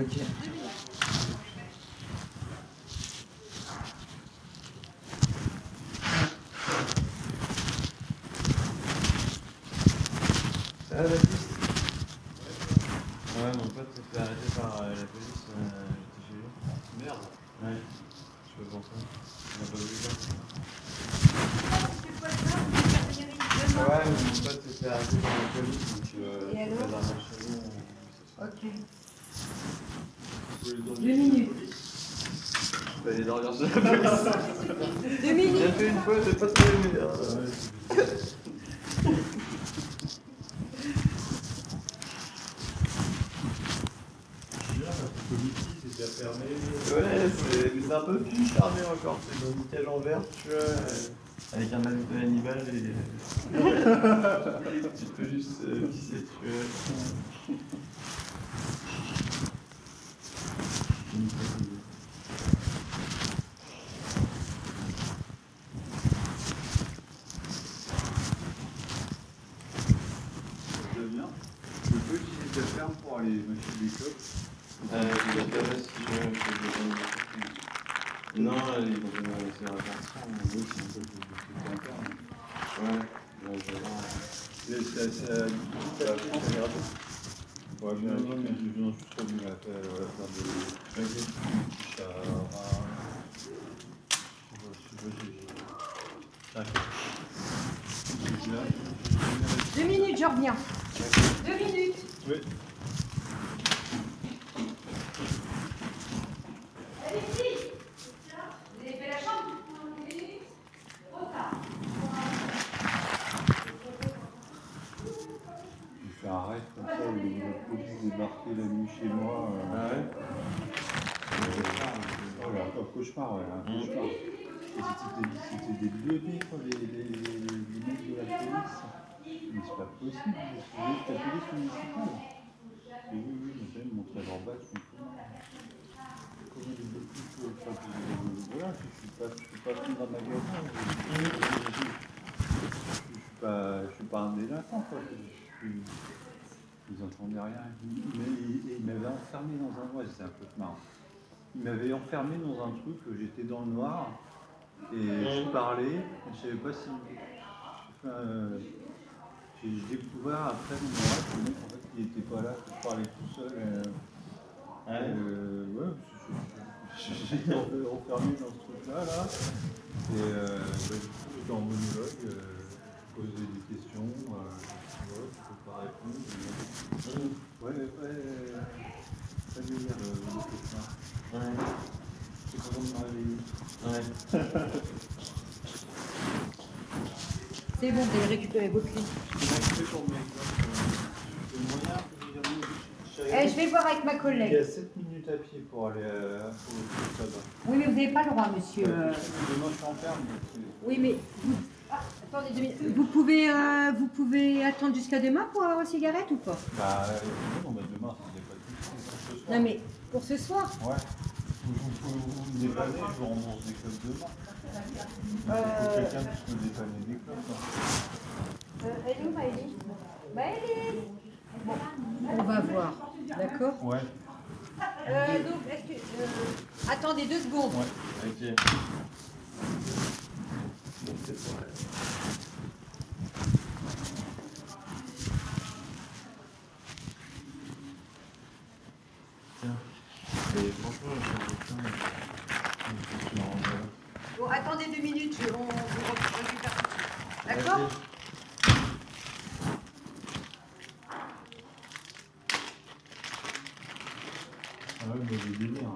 Ok. Ça va Baptiste Ouais, mon pote s'est fait arrêter par euh, la police, euh, j'étais chez lui. Merde. Ouais, je pas pourquoi. On a pas vu ça. Ouais, mais mon pote s'est fait arrêter par la police, donc euh, Et alors Ok. Deux Deux minutes. Police. Deux J'ai minutes. fait une fois, j'ai pas c'est déjà fermé. Ouais, c'est mais c'est un peu plus charmé encore, c'est dans une cage en verre, tu vois, euh, avec un masque de Hannibal et tu peux juste euh, pisser, tu vois. C'est bien. Je peux utiliser ta ferme pour aller. Euh, la Oui, c'est un peu plus ouais, je. Ouais, juste Deux minutes, je reviens. Deux minutes. Vous avez fait la chambre J'ai fait un rêve comme ça où la débarquait la nuit chez moi. euh, Ah ouais Oh là, un cauchemar, ouais, un cauchemar. Et c'était des- quoi, les, les, les mecs de la police. Mais c'est pas possible, c'est la police municipale. Et oui, oui, mais ils montraient leur badge, mais comment euh, Voilà, je je suis pas pris d'un magasin. Je, je suis pas, je suis pas un délinquant, quoi. Je, suis, ils n'entendaient rien. Mais ils, ils m'avaient enfermé dans un mois, c'est un peu marrant. Ils m'avaient enfermé dans un truc, j'étais dans le noir, et je parlais, je savais pas si. euh, j'ai découvert après mon oral que le mec en fait il était pas là, que je parlais tout seul. euh, Ouais. euh, ouais, j'étais en- enfermé dans ce truc-là, là. Et euh, bah, du coup, j'étais en monologue, euh, posais des questions, euh, ouais, je peux pas répondre. mais- Ouais, ouais, pas délire le, le. Ouais, C'est me réveiller. ouais. C'est bon, vous avez récupéré vos clés. Comment tu fais pour me mettre Le moyen que j'ai jamais Eh, je vais voir avec ma Il y collègue. a 7 minutes à pied pour aller à, au là-bas. Oui, mais vous n'avez pas le droit, monsieur. euh. Demain, je suis en ferme. Oui, mais vous... Ah, attendez deux minutes. Vous pouvez, euh, vous pouvez attendre jusqu'à demain pour avoir une cigarette ou pas? Bah, euh, non, bah, demain, ça ne pas de. Non, mais pour ce soir? Ouais. Vous, vous, vous, vous me dépannez, je vous rembourse des clubs demain. Il faut Euh, que quelqu'un puisse me dépanner des clubs. hein. euh, Elle est où, Maëlys Maëlys Bon, on va voir, d'accord? Ouais, euh, Donc, est-ce que... euh, Attendez deux secondes. ouais. Ok. Bon, attendez deux minutes, je, on, on récupère. D'accord. Ah ouais, mais j'ai délire.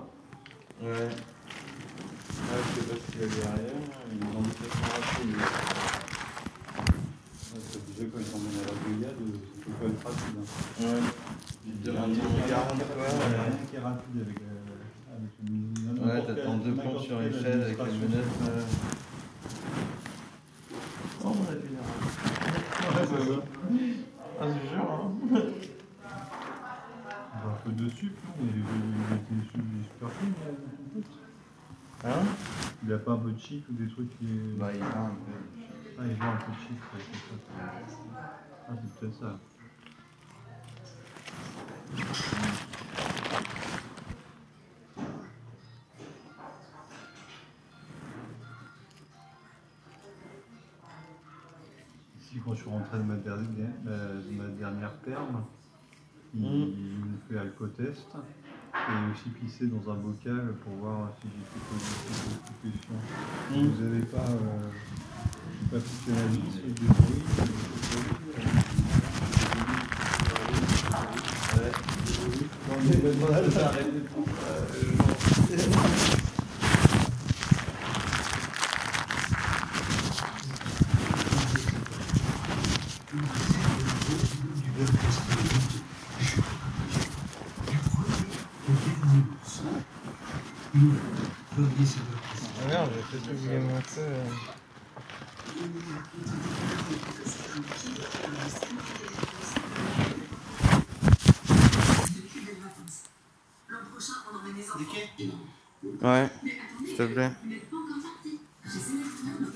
Ouais, je sais pas ce qu'il y a derrière, mais ils ont dit que ça rapide. Ouais, c'est déjà quand ils t'emmènent à la c'est. Ouais. Ils te demandent 40 Il fois. y a ouais. une t'attends deux plombs sur échelle avec la lunette. euh. Oh, on a c'est ça. Ah, je jure, hein. Un peu de sucre, non Il il était su- il est super. Hein il a pas un peu de cheat ou des trucs qui. Bah, il a. Ah, il a un peu de cheat, c'est Ah, c'est peut-être ça. Ici, quand je suis rentré de ma dernière, euh, de ma dernière mmh. il, me fait alcotest. test et aussi pisser dans un bocal pour voir si j'ai fait positif de constitution. Mm. Vous n'avez pas, euh, j'ai pas la y a des bruits, il y a des choses, Ouais. Non, mais le modèle, j'ai arrêté de prendre ça, euh, genre. Ah merde, j'ai peut-être oublié mon euh. Ouais, s'il te plaît.